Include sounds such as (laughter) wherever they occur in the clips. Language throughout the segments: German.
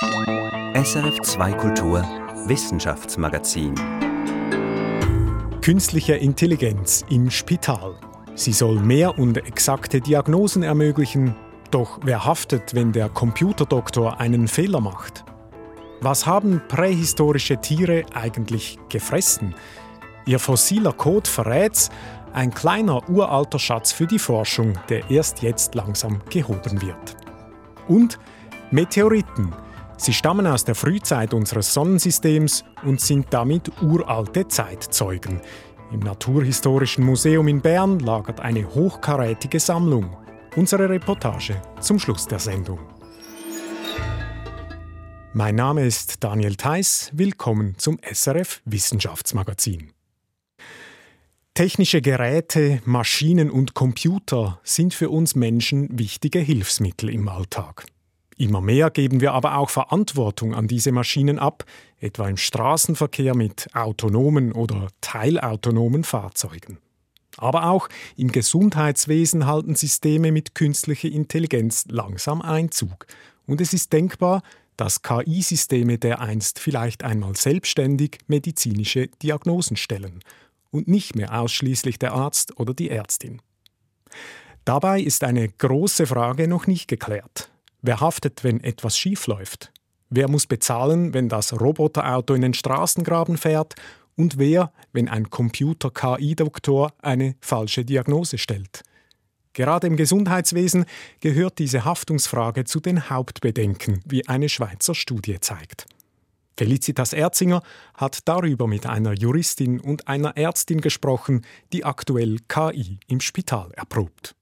SRF 2 Kultur Wissenschaftsmagazin Künstliche Intelligenz im Spital. Sie soll mehr und exakte Diagnosen ermöglichen. Doch wer haftet, wenn der Computerdoktor einen Fehler macht? Was haben prähistorische Tiere eigentlich gefressen? Ihr fossiler Code verrät's, ein kleiner uralter Schatz für die Forschung, der erst jetzt langsam gehoben wird. Und Meteoriten. Sie stammen aus der Frühzeit unseres Sonnensystems und sind damit uralte Zeitzeugen. Im Naturhistorischen Museum in Bern lagert eine hochkarätige Sammlung. Unsere Reportage zum Schluss der Sendung. Mein Name ist Daniel Theiss. Willkommen zum SRF Wissenschaftsmagazin. Technische Geräte, Maschinen und Computer sind für uns Menschen wichtige Hilfsmittel im Alltag. Immer mehr geben wir aber auch Verantwortung an diese Maschinen ab, etwa im Straßenverkehr mit autonomen oder teilautonomen Fahrzeugen. Aber auch im Gesundheitswesen halten Systeme mit künstlicher Intelligenz langsam Einzug. Und es ist denkbar, dass KI-Systeme dereinst vielleicht einmal selbstständig medizinische Diagnosen stellen und nicht mehr ausschließlich der Arzt oder die Ärztin. Dabei ist eine große Frage noch nicht geklärt. Wer haftet, wenn etwas schiefläuft? Wer muss bezahlen, wenn das Roboterauto in den Straßengraben fährt? Und wer, wenn ein Computer-KI-Doktor eine falsche Diagnose stellt? Gerade im Gesundheitswesen gehört diese Haftungsfrage zu den Hauptbedenken, wie eine Schweizer Studie zeigt. Felicitas Erzinger hat darüber mit einer Juristin und einer Ärztin gesprochen, die aktuell KI im Spital erprobt.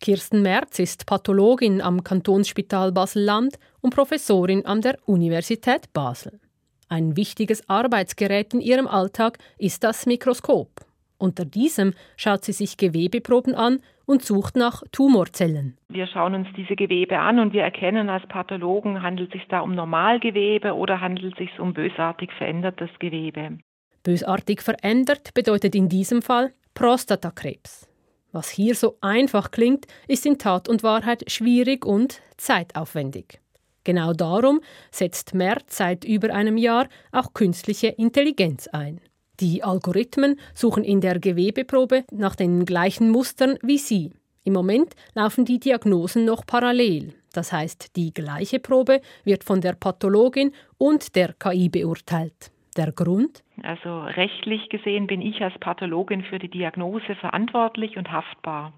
Kirsten Merz ist Pathologin am Kantonsspital Basel-Land und Professorin an der Universität Basel. Ein wichtiges Arbeitsgerät in ihrem Alltag ist das Mikroskop. Unter diesem schaut sie sich Gewebeproben an und sucht nach Tumorzellen. Wir schauen uns diese Gewebe an und wir erkennen als Pathologen, handelt es sich da um Normalgewebe oder handelt es sich um bösartig verändertes Gewebe. Bösartig verändert bedeutet in diesem Fall Prostatakrebs. Was hier so einfach klingt, ist in Tat und Wahrheit schwierig und zeitaufwendig. Genau darum setzt Merz seit über einem Jahr auch künstliche Intelligenz ein. Die Algorithmen suchen in der Gewebeprobe nach den gleichen Mustern wie Sie. Im Moment laufen die Diagnosen noch parallel. Das heißt, die gleiche Probe wird von der Pathologin und der KI beurteilt. Der Grund? Also rechtlich gesehen bin ich als Pathologin für die Diagnose verantwortlich und haftbar.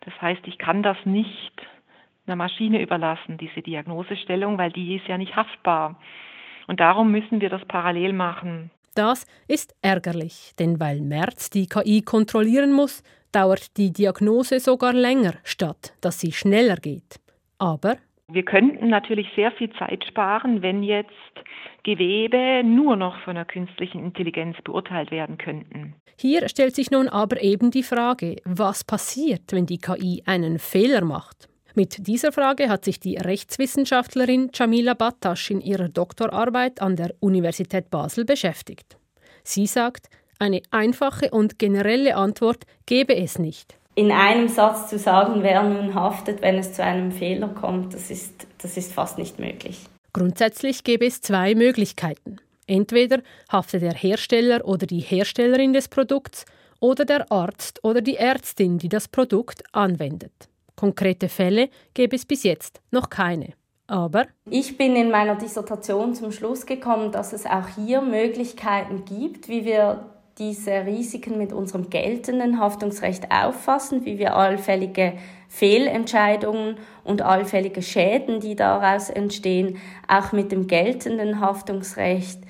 Das heißt, ich kann das nicht einer Maschine überlassen, diese Diagnosestellung, weil die ist ja nicht haftbar. Und darum müssen wir das parallel machen. Das ist ärgerlich, denn weil Merz die KI kontrollieren muss, dauert die Diagnose sogar länger, statt dass sie schneller geht. Aber wir könnten natürlich sehr viel Zeit sparen, wenn jetzt Gewebe nur noch von der künstlichen Intelligenz beurteilt werden könnten. Hier stellt sich nun aber eben die Frage, was passiert, wenn die KI einen Fehler macht? Mit dieser Frage hat sich die Rechtswissenschaftlerin Jamila Battasch in ihrer Doktorarbeit an der Universität Basel beschäftigt. Sie sagt, eine einfache und generelle Antwort gebe es nicht in einem Satz zu sagen, wer nun haftet, wenn es zu einem Fehler kommt, das ist, das ist fast nicht möglich. Grundsätzlich gäbe es zwei Möglichkeiten. Entweder haftet der Hersteller oder die Herstellerin des Produkts oder der Arzt oder die Ärztin, die das Produkt anwendet. Konkrete Fälle gäbe es bis jetzt noch keine. Aber ich bin in meiner Dissertation zum Schluss gekommen, dass es auch hier Möglichkeiten gibt, wie wir diese Risiken mit unserem geltenden Haftungsrecht auffassen, wie wir allfällige Fehlentscheidungen und allfällige Schäden, die daraus entstehen, auch mit dem geltenden Haftungsrecht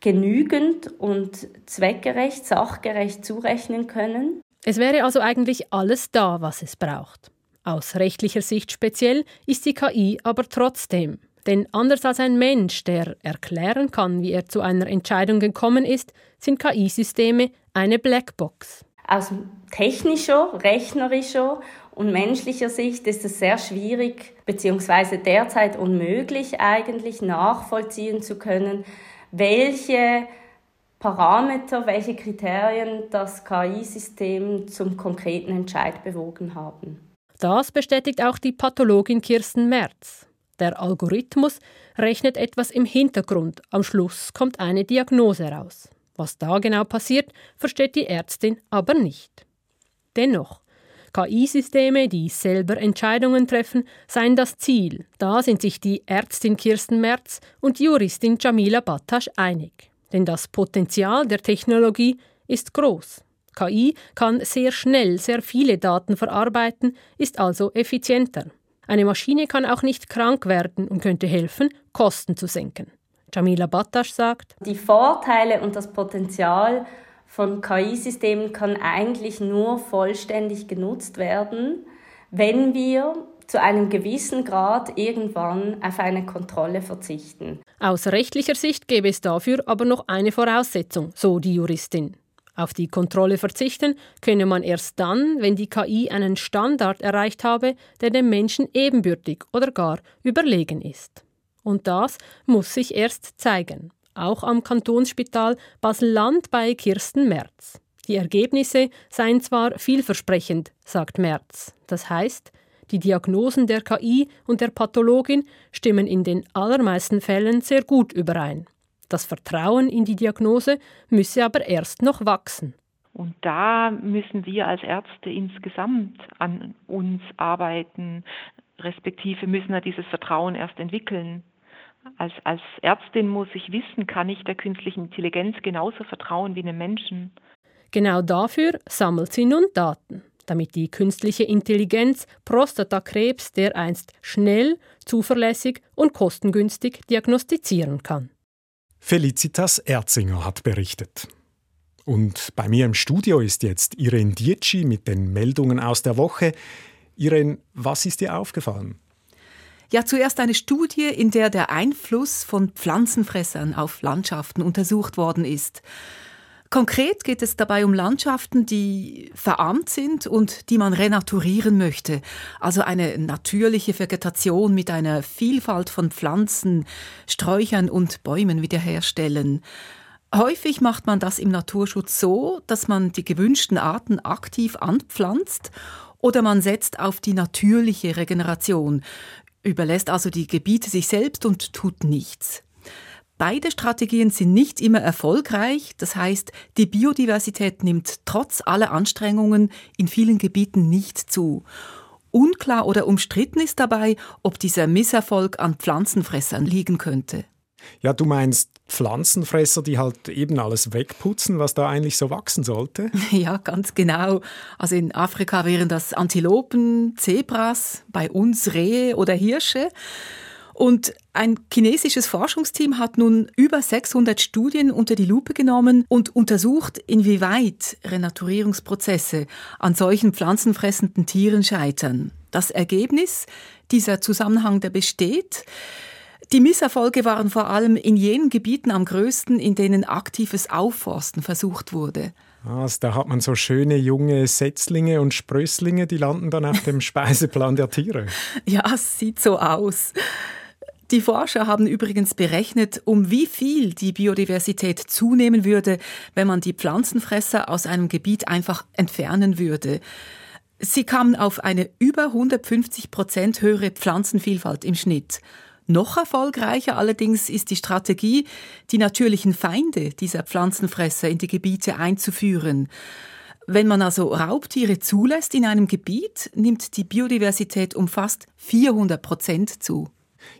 genügend und zweckgerecht, sachgerecht zurechnen können. Es wäre also eigentlich alles da, was es braucht. Aus rechtlicher Sicht speziell ist die KI aber trotzdem denn anders als ein Mensch, der erklären kann, wie er zu einer Entscheidung gekommen ist, sind KI-Systeme eine Blackbox. Aus technischer, rechnerischer und menschlicher Sicht ist es sehr schwierig bzw. derzeit unmöglich eigentlich nachvollziehen zu können, welche Parameter, welche Kriterien das KI-System zum konkreten Entscheid bewogen haben. Das bestätigt auch die Pathologin Kirsten Merz. Der Algorithmus rechnet etwas im Hintergrund. Am Schluss kommt eine Diagnose raus. Was da genau passiert, versteht die Ärztin aber nicht. Dennoch, KI-Systeme, die selber Entscheidungen treffen, seien das Ziel. Da sind sich die Ärztin Kirsten Merz und die Juristin Jamila Battasch einig. Denn das Potenzial der Technologie ist groß. KI kann sehr schnell sehr viele Daten verarbeiten, ist also effizienter. Eine Maschine kann auch nicht krank werden und könnte helfen, Kosten zu senken. Jamila Battasch sagt, die Vorteile und das Potenzial von KI-Systemen kann eigentlich nur vollständig genutzt werden, wenn wir zu einem gewissen Grad irgendwann auf eine Kontrolle verzichten. Aus rechtlicher Sicht gäbe es dafür aber noch eine Voraussetzung, so die Juristin. Auf die Kontrolle verzichten könne man erst dann, wenn die KI einen Standard erreicht habe, der dem Menschen ebenbürtig oder gar überlegen ist. Und das muss sich erst zeigen auch am Kantonsspital Basel-Land bei Kirsten Merz. Die Ergebnisse seien zwar vielversprechend, sagt Merz. Das heißt, die Diagnosen der KI und der Pathologin stimmen in den allermeisten Fällen sehr gut überein. Das Vertrauen in die Diagnose müsse aber erst noch wachsen. Und da müssen wir als Ärzte insgesamt an uns arbeiten, respektive müssen wir dieses Vertrauen erst entwickeln. Als, als Ärztin muss ich wissen, kann ich der künstlichen Intelligenz genauso vertrauen wie einem Menschen. Genau dafür sammelt sie nun Daten, damit die künstliche Intelligenz Prostatakrebs dereinst schnell, zuverlässig und kostengünstig diagnostizieren kann. Felicitas Erzinger hat berichtet. Und bei mir im Studio ist jetzt Irene Dietschi mit den Meldungen aus der Woche. Irene, was ist dir aufgefallen? Ja, zuerst eine Studie, in der der Einfluss von Pflanzenfressern auf Landschaften untersucht worden ist. Konkret geht es dabei um Landschaften, die verarmt sind und die man renaturieren möchte. Also eine natürliche Vegetation mit einer Vielfalt von Pflanzen, Sträuchern und Bäumen wiederherstellen. Häufig macht man das im Naturschutz so, dass man die gewünschten Arten aktiv anpflanzt oder man setzt auf die natürliche Regeneration, überlässt also die Gebiete sich selbst und tut nichts. Beide Strategien sind nicht immer erfolgreich, das heißt, die Biodiversität nimmt trotz aller Anstrengungen in vielen Gebieten nicht zu. Unklar oder umstritten ist dabei, ob dieser Misserfolg an Pflanzenfressern liegen könnte. Ja, du meinst Pflanzenfresser, die halt eben alles wegputzen, was da eigentlich so wachsen sollte? (laughs) Ja, ganz genau. Also in Afrika wären das Antilopen, Zebras, bei uns Rehe oder Hirsche. Und ein chinesisches Forschungsteam hat nun über 600 Studien unter die Lupe genommen und untersucht, inwieweit Renaturierungsprozesse an solchen pflanzenfressenden Tieren scheitern. Das Ergebnis, dieser Zusammenhang, der besteht, die Misserfolge waren vor allem in jenen Gebieten am größten, in denen aktives Aufforsten versucht wurde. Also da hat man so schöne junge Setzlinge und Sprösslinge, die landen dann auf dem (laughs) Speiseplan der Tiere. Ja, es sieht so aus. Die Forscher haben übrigens berechnet, um wie viel die Biodiversität zunehmen würde, wenn man die Pflanzenfresser aus einem Gebiet einfach entfernen würde. Sie kamen auf eine über 150 Prozent höhere Pflanzenvielfalt im Schnitt. Noch erfolgreicher allerdings ist die Strategie, die natürlichen Feinde dieser Pflanzenfresser in die Gebiete einzuführen. Wenn man also Raubtiere zulässt in einem Gebiet, nimmt die Biodiversität um fast 400 Prozent zu.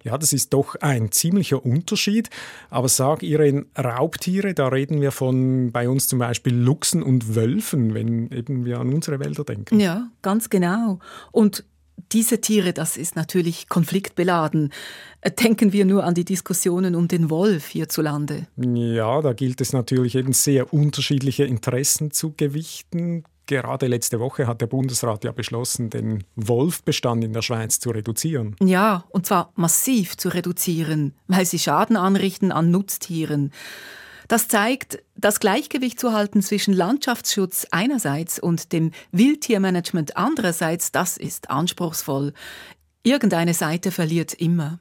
Ja, das ist doch ein ziemlicher Unterschied. Aber sag Irene, Raubtiere, da reden wir von bei uns zum Beispiel Luchsen und Wölfen, wenn eben wir an unsere Wälder denken. Ja, ganz genau. Und diese Tiere, das ist natürlich konfliktbeladen. Äh, denken wir nur an die Diskussionen um den Wolf hierzulande. Ja, da gilt es natürlich eben sehr unterschiedliche Interessen zu gewichten. Gerade letzte Woche hat der Bundesrat ja beschlossen, den Wolfbestand in der Schweiz zu reduzieren. Ja, und zwar massiv zu reduzieren, weil sie Schaden anrichten an Nutztieren. Das zeigt, das Gleichgewicht zu halten zwischen Landschaftsschutz einerseits und dem Wildtiermanagement andererseits, das ist anspruchsvoll. Irgendeine Seite verliert immer.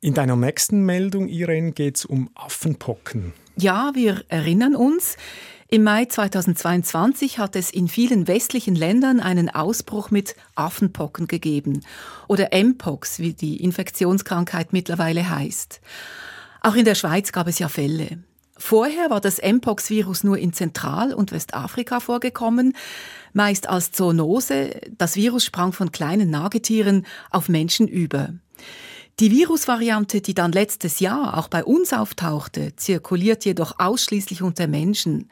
In deiner nächsten Meldung, Irene, geht es um Affenpocken. Ja, wir erinnern uns. Im Mai 2022 hat es in vielen westlichen Ländern einen Ausbruch mit Affenpocken gegeben oder Mpox, wie die Infektionskrankheit mittlerweile heißt. Auch in der Schweiz gab es ja Fälle. Vorher war das Mpox-Virus nur in Zentral- und Westafrika vorgekommen, meist als Zoonose. Das Virus sprang von kleinen Nagetieren auf Menschen über. Die Virusvariante, die dann letztes Jahr auch bei uns auftauchte, zirkuliert jedoch ausschließlich unter Menschen.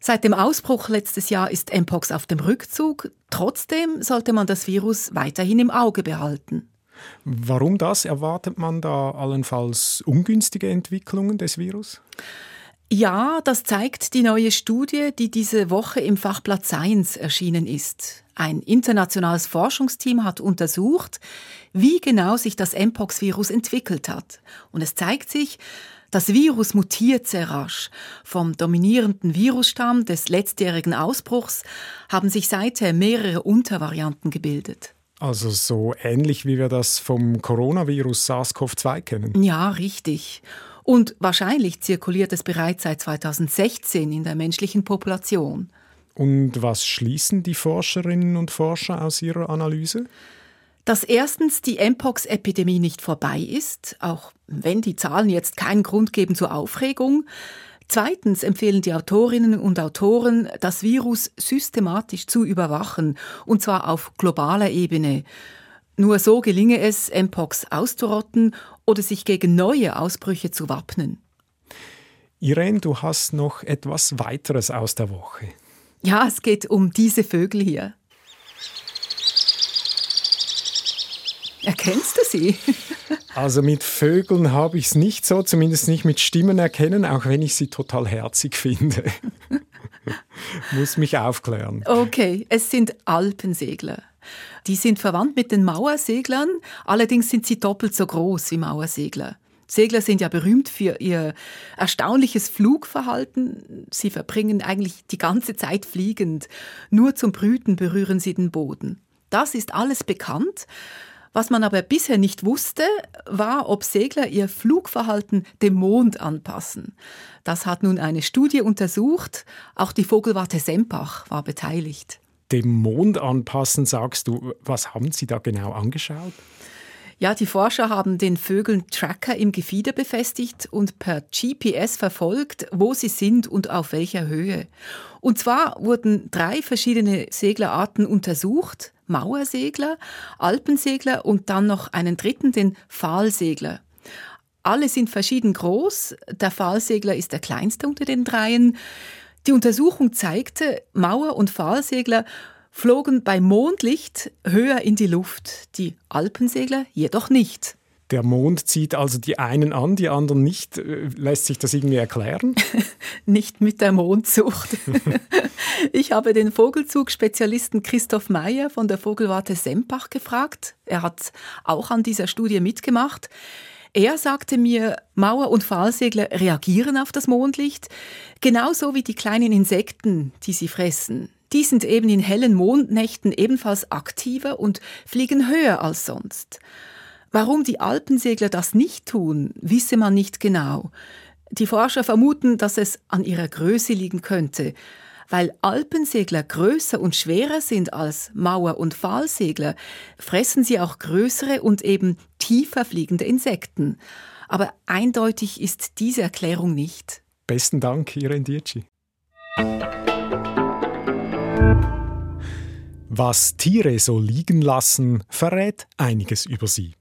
Seit dem Ausbruch letztes Jahr ist Mpox auf dem Rückzug. Trotzdem sollte man das Virus weiterhin im Auge behalten. Warum das? Erwartet man da allenfalls ungünstige Entwicklungen des Virus? Ja, das zeigt die neue Studie, die diese Woche im Fachblatt Science erschienen ist. Ein internationales Forschungsteam hat untersucht, wie genau sich das Mpox-Virus entwickelt hat. Und es zeigt sich, das Virus mutiert sehr rasch. Vom dominierenden Virusstamm des letztjährigen Ausbruchs haben sich seither mehrere Untervarianten gebildet. Also so ähnlich wie wir das vom Coronavirus SARS-CoV-2 kennen. Ja, richtig. Und wahrscheinlich zirkuliert es bereits seit 2016 in der menschlichen Population. Und was schließen die Forscherinnen und Forscher aus ihrer Analyse? Dass erstens die Mpox-Epidemie nicht vorbei ist, auch wenn die Zahlen jetzt keinen Grund geben zur Aufregung. Zweitens empfehlen die Autorinnen und Autoren, das Virus systematisch zu überwachen, und zwar auf globaler Ebene. Nur so gelinge es, Mpox auszurotten oder sich gegen neue Ausbrüche zu wappnen. Irene, du hast noch etwas weiteres aus der Woche. Ja, es geht um diese Vögel hier. Erkennst du sie? (laughs) Also mit Vögeln habe ich es nicht so, zumindest nicht mit Stimmen erkennen, auch wenn ich sie total herzig finde. (laughs) Muss mich aufklären. Okay, es sind Alpensegler. Die sind verwandt mit den Mauerseglern, allerdings sind sie doppelt so groß wie Mauersegler. Segler sind ja berühmt für ihr erstaunliches Flugverhalten. Sie verbringen eigentlich die ganze Zeit fliegend. Nur zum Brüten berühren sie den Boden. Das ist alles bekannt. Was man aber bisher nicht wusste, war, ob Segler ihr Flugverhalten dem Mond anpassen. Das hat nun eine Studie untersucht. Auch die Vogelwarte Sempach war beteiligt. Dem Mond anpassen, sagst du. Was haben Sie da genau angeschaut? Ja, die Forscher haben den Vögeln Tracker im Gefieder befestigt und per GPS verfolgt, wo sie sind und auf welcher Höhe. Und zwar wurden drei verschiedene Seglerarten untersucht. Mauersegler, Alpensegler und dann noch einen dritten, den Pfahlsegler. Alle sind verschieden groß. Der Pfahlsegler ist der kleinste unter den dreien. Die Untersuchung zeigte, Mauer- und Pfahlsegler flogen bei Mondlicht höher in die Luft, die Alpensegler jedoch nicht. Der Mond zieht also die einen an, die anderen nicht. Äh, lässt sich das irgendwie erklären? (laughs) nicht mit der Mondsucht. (laughs) ich habe den Vogelzug-Spezialisten Christoph Meyer von der Vogelwarte Sempach gefragt. Er hat auch an dieser Studie mitgemacht. Er sagte mir, Mauer- und Pfahlsegler reagieren auf das Mondlicht, genauso wie die kleinen Insekten, die sie fressen. Die sind eben in hellen Mondnächten ebenfalls aktiver und fliegen höher als sonst. Warum die Alpensegler das nicht tun, wisse man nicht genau. Die Forscher vermuten, dass es an ihrer Größe liegen könnte. Weil Alpensegler größer und schwerer sind als Mauer- und Pfahlsegler, fressen sie auch größere und eben tiefer fliegende Insekten. Aber eindeutig ist diese Erklärung nicht. Besten Dank, Irene Dietschi. Was Tiere so liegen lassen, verrät einiges über sie.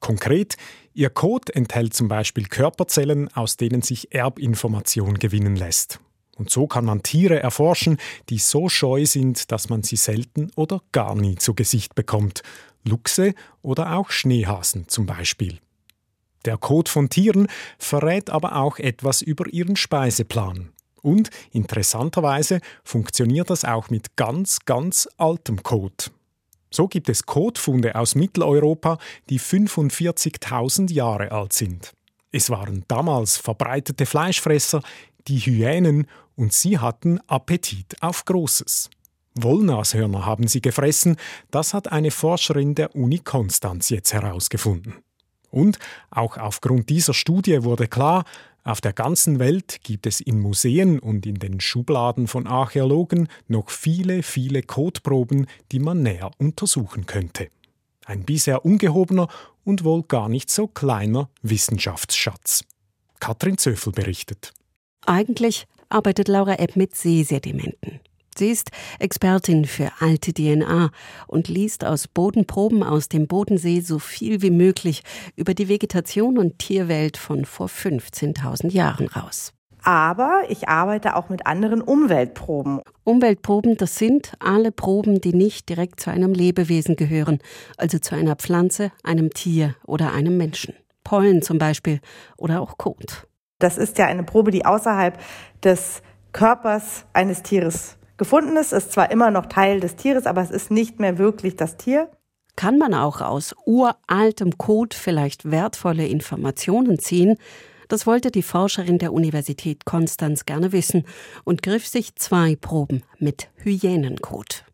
Konkret, ihr Kot enthält zum Beispiel Körperzellen, aus denen sich Erbinformation gewinnen lässt. Und so kann man Tiere erforschen, die so scheu sind, dass man sie selten oder gar nie zu Gesicht bekommt. Luchse oder auch Schneehasen zum Beispiel. Der Kot von Tieren verrät aber auch etwas über ihren Speiseplan. Und interessanterweise funktioniert das auch mit ganz, ganz altem Kot. So gibt es Kotfunde aus Mitteleuropa, die 45.000 Jahre alt sind. Es waren damals verbreitete Fleischfresser, die Hyänen, und sie hatten Appetit auf Großes. Wollnashörner haben sie gefressen, das hat eine Forscherin der Uni Konstanz jetzt herausgefunden. Und auch aufgrund dieser Studie wurde klar, Auf der ganzen Welt gibt es in Museen und in den Schubladen von Archäologen noch viele, viele Kotproben, die man näher untersuchen könnte. Ein bisher ungehobener und wohl gar nicht so kleiner Wissenschaftsschatz. Katrin Zöffel berichtet. Eigentlich arbeitet Laura Epp mit Sehsedimenten. Sie ist Expertin für alte DNA und liest aus Bodenproben aus dem Bodensee so viel wie möglich über die Vegetation und Tierwelt von vor 15.000 Jahren raus. Aber ich arbeite auch mit anderen Umweltproben. Umweltproben, das sind alle Proben, die nicht direkt zu einem Lebewesen gehören, also zu einer Pflanze, einem Tier oder einem Menschen. Pollen zum Beispiel oder auch Kot. Das ist ja eine Probe, die außerhalb des Körpers eines Tieres gefunden ist. Ist zwar immer noch Teil des Tieres, aber es ist nicht mehr wirklich das Tier. Kann man auch aus uraltem Kot vielleicht wertvolle Informationen ziehen? Das wollte die Forscherin der Universität Konstanz gerne wissen und griff sich zwei Proben mit Hyänenkot.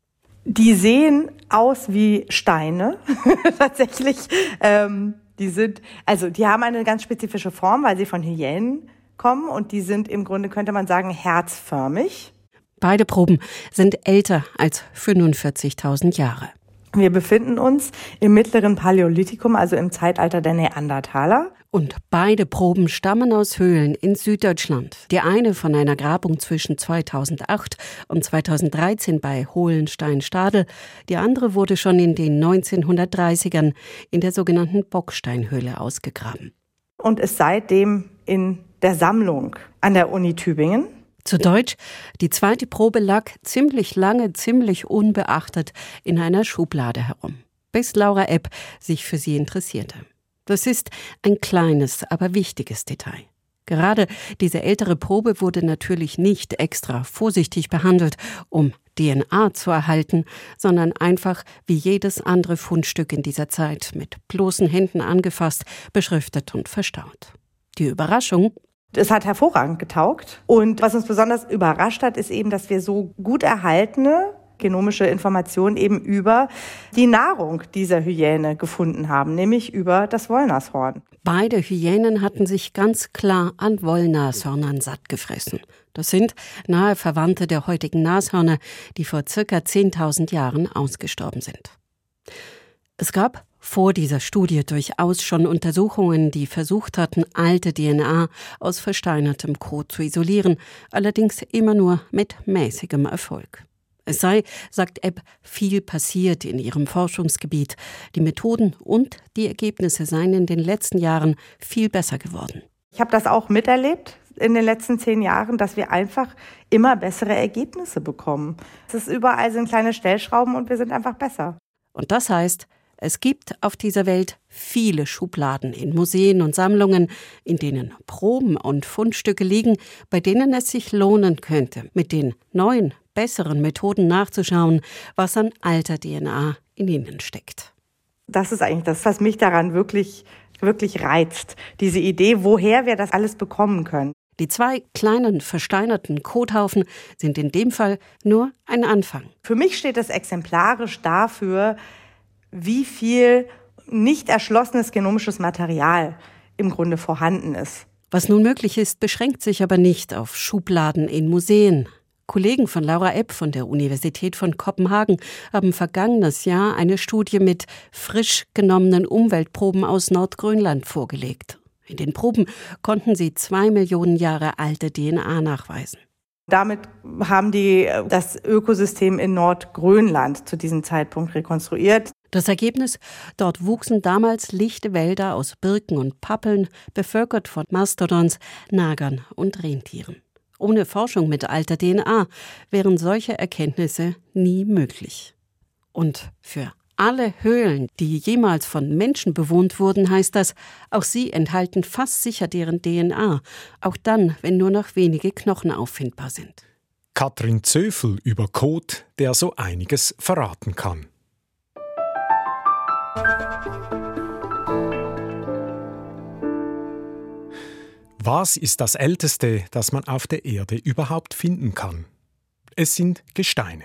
Die sehen aus wie Steine, (laughs) tatsächlich. Ähm, die sind, also die haben eine ganz spezifische Form, weil sie von Hyänen kommen und die sind im Grunde, könnte man sagen, herzförmig. Beide Proben sind älter als 45.000 Jahre. Wir befinden uns im mittleren Paläolithikum, also im Zeitalter der Neandertaler. Und beide Proben stammen aus Höhlen in Süddeutschland. Die eine von einer Grabung zwischen 2008 und 2013 bei Hohlenstein-Stadel. Die andere wurde schon in den 1930ern in der sogenannten Bocksteinhöhle ausgegraben. Und ist seitdem in der Sammlung an der Uni Tübingen. Zu Deutsch, die zweite Probe lag ziemlich lange, ziemlich unbeachtet in einer Schublade herum, bis Laura Epp sich für sie interessierte. Das ist ein kleines, aber wichtiges Detail. Gerade diese ältere Probe wurde natürlich nicht extra vorsichtig behandelt, um DNA zu erhalten, sondern einfach wie jedes andere Fundstück in dieser Zeit mit bloßen Händen angefasst, beschriftet und verstaut. Die Überraschung es hat hervorragend getaugt. Und was uns besonders überrascht hat, ist eben, dass wir so gut erhaltene genomische Informationen eben über die Nahrung dieser Hyäne gefunden haben, nämlich über das Wollnashorn. Beide Hyänen hatten sich ganz klar an Wollnashörnern satt gefressen. Das sind nahe Verwandte der heutigen Nashörner, die vor circa 10.000 Jahren ausgestorben sind. Es gab vor dieser Studie durchaus schon Untersuchungen, die versucht hatten, alte DNA aus versteinertem Kot zu isolieren, allerdings immer nur mit mäßigem Erfolg. Es sei, sagt Epp, viel passiert in ihrem Forschungsgebiet. Die Methoden und die Ergebnisse seien in den letzten Jahren viel besser geworden. Ich habe das auch miterlebt in den letzten zehn Jahren, dass wir einfach immer bessere Ergebnisse bekommen. Es ist überall sind kleine Stellschrauben und wir sind einfach besser. Und das heißt, es gibt auf dieser Welt viele Schubladen in Museen und Sammlungen, in denen Proben und Fundstücke liegen, bei denen es sich lohnen könnte, mit den neuen, besseren Methoden nachzuschauen, was an alter DNA in ihnen steckt. Das ist eigentlich das, was mich daran wirklich, wirklich reizt. Diese Idee, woher wir das alles bekommen können. Die zwei kleinen versteinerten Kothaufen sind in dem Fall nur ein Anfang. Für mich steht es exemplarisch dafür, wie viel nicht erschlossenes genomisches Material im Grunde vorhanden ist. Was nun möglich ist, beschränkt sich aber nicht auf Schubladen in Museen. Kollegen von Laura Epp von der Universität von Kopenhagen haben vergangenes Jahr eine Studie mit frisch genommenen Umweltproben aus Nordgrönland vorgelegt. In den Proben konnten sie zwei Millionen Jahre alte DNA nachweisen. Damit haben die das Ökosystem in Nordgrönland zu diesem Zeitpunkt rekonstruiert. Das Ergebnis? Dort wuchsen damals lichte Wälder aus Birken und Pappeln, bevölkert von Mastodons, Nagern und Rentieren. Ohne Forschung mit alter DNA wären solche Erkenntnisse nie möglich. Und für alle Höhlen, die jemals von Menschen bewohnt wurden, heißt das, auch sie enthalten fast sicher deren DNA, auch dann, wenn nur noch wenige Knochen auffindbar sind. Katrin Zöfel über Code, der so einiges verraten kann. Was ist das Älteste, das man auf der Erde überhaupt finden kann? Es sind Gesteine.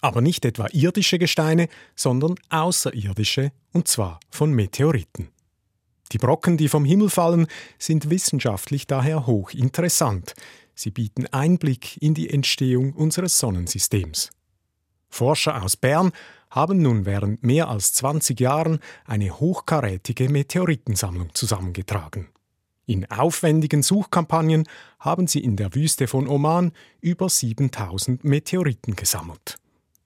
Aber nicht etwa irdische Gesteine, sondern außerirdische, und zwar von Meteoriten. Die Brocken, die vom Himmel fallen, sind wissenschaftlich daher hochinteressant. Sie bieten Einblick in die Entstehung unseres Sonnensystems. Forscher aus Bern haben nun während mehr als 20 Jahren eine hochkarätige Meteoritensammlung zusammengetragen. In aufwendigen Suchkampagnen haben sie in der Wüste von Oman über 7000 Meteoriten gesammelt.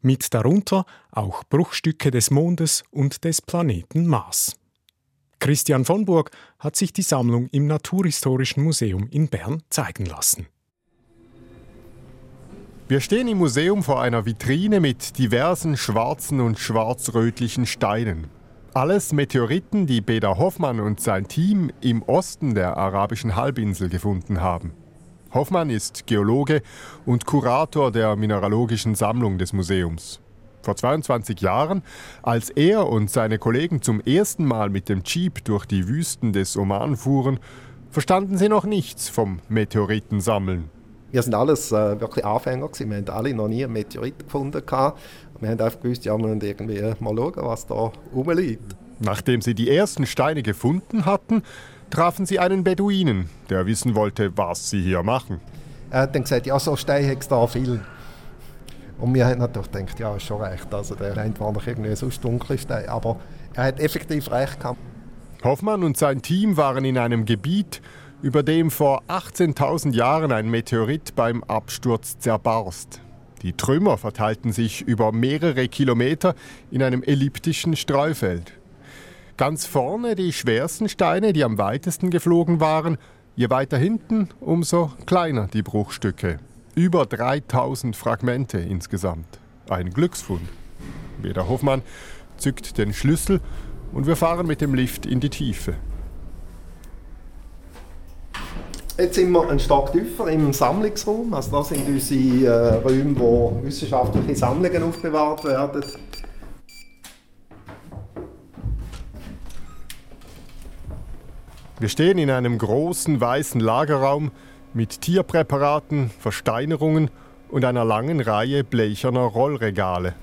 Mit darunter auch Bruchstücke des Mondes und des Planeten Mars. Christian von Burg hat sich die Sammlung im Naturhistorischen Museum in Bern zeigen lassen. Wir stehen im Museum vor einer Vitrine mit diversen schwarzen und schwarzrötlichen Steinen. Alles Meteoriten, die Beda Hoffmann und sein Team im Osten der arabischen Halbinsel gefunden haben. Hoffmann ist Geologe und Kurator der mineralogischen Sammlung des Museums. Vor 22 Jahren, als er und seine Kollegen zum ersten Mal mit dem Jeep durch die Wüsten des Oman fuhren, verstanden sie noch nichts vom Meteoritensammeln. Wir sind alles äh, wirklich Anfänger gewesen. Wir haben alle noch nie einen Meteorit gefunden. Gehabt. Wir haben einfach gewusst, ja, wir müssen irgendwie mal schauen, was da rumliegt. Nachdem sie die ersten Steine gefunden hatten, trafen sie einen Beduinen, der wissen wollte, was sie hier machen. Er hat dann gesagt, ja, so Steine hat es da viel. Und wir haben natürlich gedacht, ja, ist schon recht. Also der war noch irgendwie sonst dunkle Stein. Aber er hat effektiv recht gehabt. Hoffmann und sein Team waren in einem Gebiet, über dem vor 18.000 Jahren ein Meteorit beim Absturz zerbarst. Die Trümmer verteilten sich über mehrere Kilometer in einem elliptischen Streufeld. Ganz vorne die schwersten Steine, die am weitesten geflogen waren, je weiter hinten, umso kleiner die Bruchstücke. Über 3000 Fragmente insgesamt. Ein Glücksfund. Weder Hoffmann zückt den Schlüssel und wir fahren mit dem Lift in die Tiefe. Jetzt sind wir einen Stock tiefer im Sammlungsraum. Also das sind unsere äh, Räume, wo wissenschaftliche Sammlungen aufbewahrt werden. Wir stehen in einem großen weißen Lagerraum mit Tierpräparaten, Versteinerungen und einer langen Reihe blecherner Rollregale.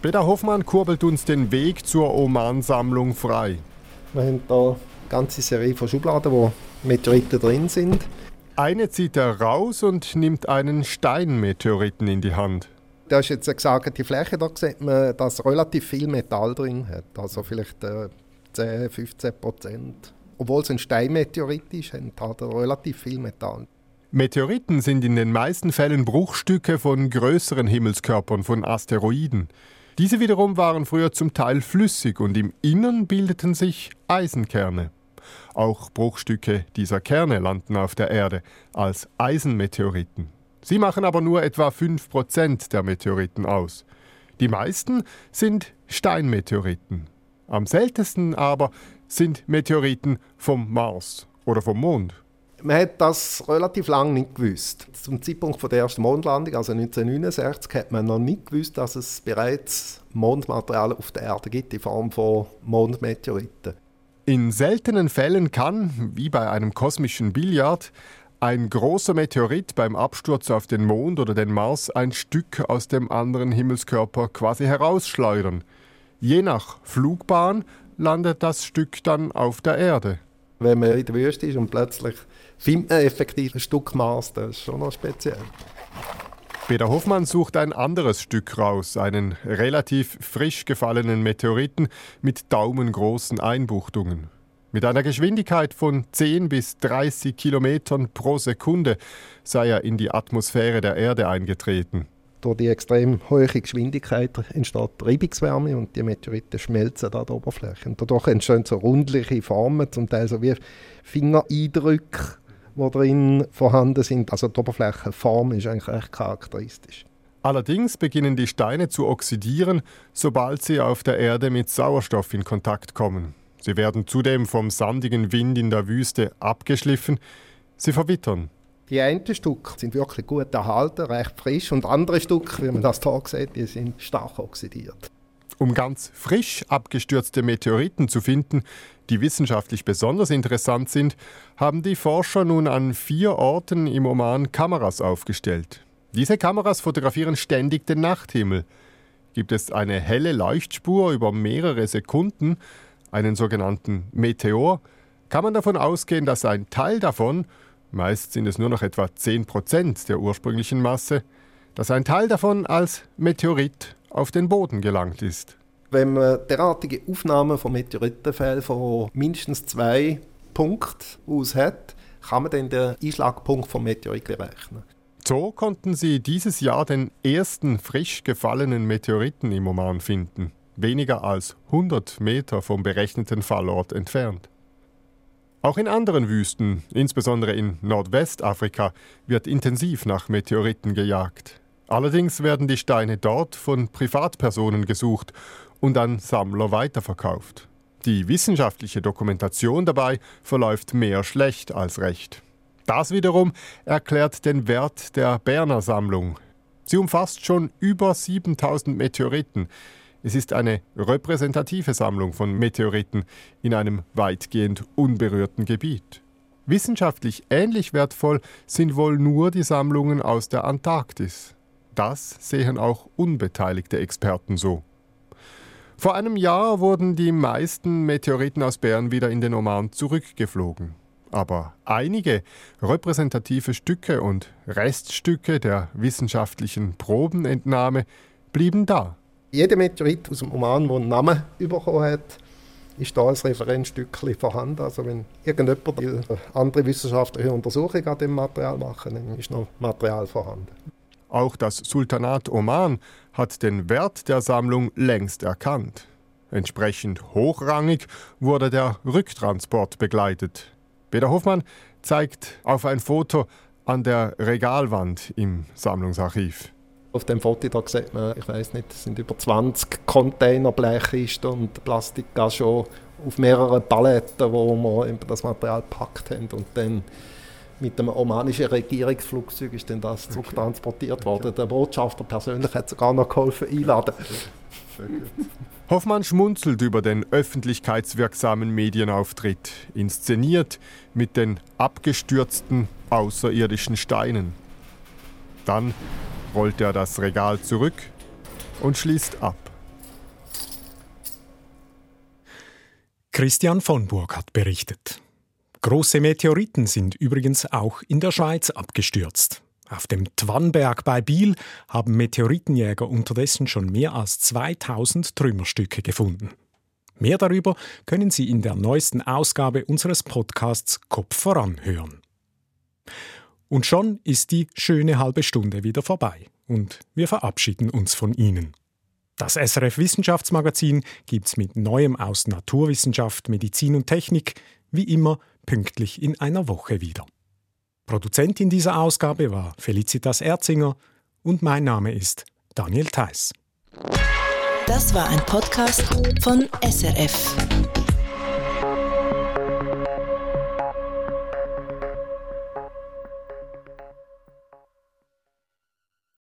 Peter Hoffmann kurbelt uns den Weg zur Oman-Sammlung frei. Wir haben hier eine ganze Serie von Schubladen, wo Meteoriten drin sind. Eine zieht er raus und nimmt einen Steinmeteoriten in die Hand. Da ist jetzt gesagt, die Fläche, da sieht man, dass relativ viel Metall drin hat. Also vielleicht äh, 10, 15 Prozent. Obwohl es ein Steinmeteorit ist, hat er relativ viel Metall. Meteoriten sind in den meisten Fällen Bruchstücke von größeren Himmelskörpern, von Asteroiden. Diese wiederum waren früher zum Teil flüssig und im Innern bildeten sich Eisenkerne. Auch Bruchstücke dieser Kerne landen auf der Erde als Eisenmeteoriten. Sie machen aber nur etwa 5% der Meteoriten aus. Die meisten sind Steinmeteoriten. Am seltensten aber sind Meteoriten vom Mars oder vom Mond. Man hat das relativ lange nicht gewusst. Zum Zeitpunkt der ersten Mondlandung, also 1969, hat man noch nicht gewusst, dass es bereits Mondmaterial auf der Erde gibt in Form von Mondmeteoriten. In seltenen Fällen kann, wie bei einem kosmischen Billard, ein großer Meteorit beim Absturz auf den Mond oder den Mars ein Stück aus dem anderen Himmelskörper quasi herausschleudern. Je nach Flugbahn landet das Stück dann auf der Erde. Wenn man in der Wüste ist und plötzlich findet man effektiv ein Stück Mars, das ist schon noch speziell. Peter Hoffmann sucht ein anderes Stück raus, einen relativ frisch gefallenen Meteoriten mit daumengroßen Einbuchtungen. Mit einer Geschwindigkeit von 10 bis 30 Kilometern pro Sekunde sei er in die Atmosphäre der Erde eingetreten. Durch die extrem hohe Geschwindigkeit entsteht Reibungswärme und die Meteoriten schmelzen an der Oberfläche. Und dadurch entstehen so rundliche Formen, zum Teil so wie Fingereindrücke die drin vorhanden sind. Also die Oberflächenform ist eigentlich recht charakteristisch. Allerdings beginnen die Steine zu oxidieren, sobald sie auf der Erde mit Sauerstoff in Kontakt kommen. Sie werden zudem vom sandigen Wind in der Wüste abgeschliffen. Sie verwittern. Die einen Stücke sind wirklich gut erhalten, recht frisch, und andere Stücke, wie man das hier sieht, die sind stark oxidiert. Um ganz frisch abgestürzte Meteoriten zu finden, die wissenschaftlich besonders interessant sind, haben die Forscher nun an vier Orten im Oman Kameras aufgestellt. Diese Kameras fotografieren ständig den Nachthimmel. Gibt es eine helle Leuchtspur über mehrere Sekunden, einen sogenannten Meteor, kann man davon ausgehen, dass ein Teil davon, meist sind es nur noch etwa 10% der ursprünglichen Masse, dass ein Teil davon als Meteorit auf den Boden gelangt ist. Wenn man derartige Aufnahmen von Meteoritenfällen von mindestens zwei Punkten aus hat, kann man dann den Einschlagpunkt vom Meteorit berechnen. So konnten sie dieses Jahr den ersten frisch gefallenen Meteoriten im Oman finden, weniger als 100 Meter vom berechneten Fallort entfernt. Auch in anderen Wüsten, insbesondere in Nordwestafrika, wird intensiv nach Meteoriten gejagt. Allerdings werden die Steine dort von Privatpersonen gesucht und an Sammler weiterverkauft. Die wissenschaftliche Dokumentation dabei verläuft mehr schlecht als recht. Das wiederum erklärt den Wert der Berner Sammlung. Sie umfasst schon über 7000 Meteoriten. Es ist eine repräsentative Sammlung von Meteoriten in einem weitgehend unberührten Gebiet. Wissenschaftlich ähnlich wertvoll sind wohl nur die Sammlungen aus der Antarktis. Das sehen auch unbeteiligte Experten so. Vor einem Jahr wurden die meisten Meteoriten aus Bern wieder in den Oman zurückgeflogen. Aber einige repräsentative Stücke und Reststücke der wissenschaftlichen Probenentnahme blieben da. Jeder Meteorit aus dem Oman, der einen Namen bekommen hat, ist da als Referenzstückchen vorhanden. Also wenn irgendjemand will andere wissenschaftliche Untersuchungen an dem Material machen, dann ist noch Material vorhanden. Auch das Sultanat Oman hat den Wert der Sammlung längst erkannt. Entsprechend hochrangig wurde der Rücktransport begleitet. Peter Hofmann zeigt auf ein Foto an der Regalwand im Sammlungsarchiv. Auf dem Foto da sieht man, ich weiß nicht, es sind über 20 Container Blechkisten und Plastikgas schon auf mehreren Paletten, wo wir das Material gepackt haben und dann mit dem omanischen Regierungsflugzeug ist dann das zurücktransportiert worden. Der Botschafter persönlich hat sogar noch geholfen einladen. (laughs) Hoffmann schmunzelt über den öffentlichkeitswirksamen Medienauftritt, inszeniert mit den abgestürzten außerirdischen Steinen. Dann rollt er das Regal zurück und schließt ab. Christian von Burg hat berichtet. Große Meteoriten sind übrigens auch in der Schweiz abgestürzt. Auf dem Twannberg bei Biel haben Meteoritenjäger unterdessen schon mehr als 2000 Trümmerstücke gefunden. Mehr darüber können Sie in der neuesten Ausgabe unseres Podcasts Kopf voran hören. Und schon ist die schöne halbe Stunde wieder vorbei und wir verabschieden uns von Ihnen. Das SRF Wissenschaftsmagazin gibt's mit Neuem aus Naturwissenschaft, Medizin und Technik wie immer pünktlich in einer Woche wieder. Produzentin dieser Ausgabe war Felicitas Erzinger und mein Name ist Daniel Theiss. Das war ein Podcast von SRF.